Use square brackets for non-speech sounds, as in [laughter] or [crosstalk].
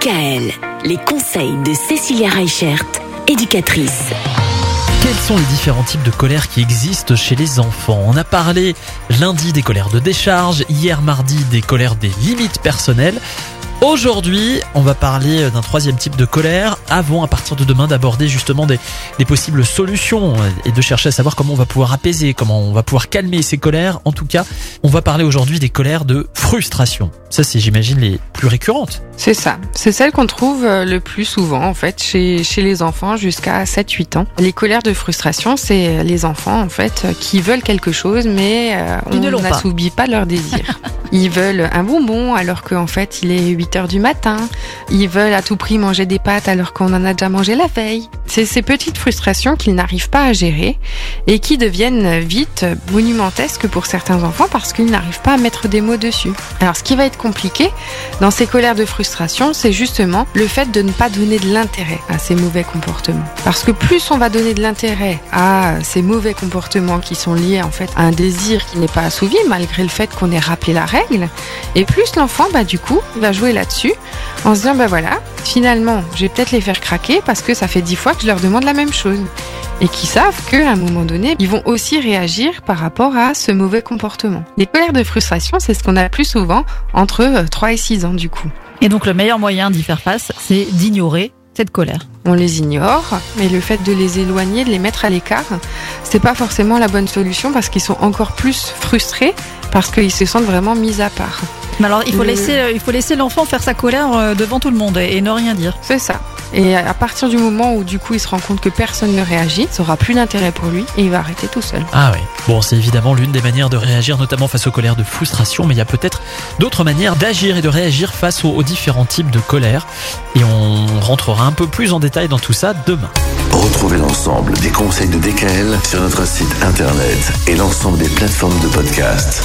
DKL, les conseils de Cécilia Reichert, éducatrice. Quels sont les différents types de colère qui existent chez les enfants? On a parlé lundi des colères de décharge, hier mardi des colères des limites personnelles. Aujourd'hui, on va parler d'un troisième type de colère avant, à partir de demain, d'aborder justement des, des, possibles solutions et de chercher à savoir comment on va pouvoir apaiser, comment on va pouvoir calmer ces colères. En tout cas, on va parler aujourd'hui des colères de frustration. Ça, c'est, j'imagine, les plus récurrentes. C'est ça. C'est celle qu'on trouve euh, le plus souvent, en fait, chez, chez les enfants jusqu'à 7-8 ans. Les colères de frustration, c'est les enfants, en fait, qui veulent quelque chose, mais euh, on n'assoubit pas. pas leur désir. [laughs] Ils veulent un bonbon alors qu'en fait il est 8 heures du matin. Ils veulent à tout prix manger des pâtes alors qu'on en a déjà mangé la veille. C'est ces petites frustrations qu'ils n'arrivent pas à gérer et qui deviennent vite monumentesques pour certains enfants parce qu'ils n'arrivent pas à mettre des mots dessus. Alors ce qui va être compliqué dans ces colères de frustration, c'est justement le fait de ne pas donner de l'intérêt à ces mauvais comportements. Parce que plus on va donner de l'intérêt à ces mauvais comportements qui sont liés en fait à un désir qui n'est pas assouvi malgré le fait qu'on ait rappelé la règle, et plus l'enfant, bah, du coup, va jouer là-dessus en se disant, bah voilà, finalement, je vais peut-être les faire craquer parce que ça fait dix fois que je leur demande la même chose. Et qui savent qu'à un moment donné, ils vont aussi réagir par rapport à ce mauvais comportement. Les colères de frustration, c'est ce qu'on a le plus souvent entre 3 euh, et 6 ans, du coup. Et donc, le meilleur moyen d'y faire face, c'est d'ignorer cette colère. On les ignore, mais le fait de les éloigner, de les mettre à l'écart, c'est pas forcément la bonne solution parce qu'ils sont encore plus frustrés parce qu'ils se sentent vraiment mis à part. Mais alors, il faut laisser, euh, il faut laisser l'enfant faire sa colère euh, devant tout le monde et ne rien dire. C'est ça. Et à partir du moment où du coup il se rend compte que personne ne réagit, ça aura plus d'intérêt pour lui et il va arrêter tout seul. Ah oui. Bon, c'est évidemment l'une des manières de réagir, notamment face aux colères de frustration, mais il y a peut-être d'autres manières d'agir et de réagir face aux, différents types de colère. Et on rentrera un peu plus en détail dans tout ça demain. Retrouvez l'ensemble des conseils de DKL sur notre site internet et l'ensemble des plateformes de podcast.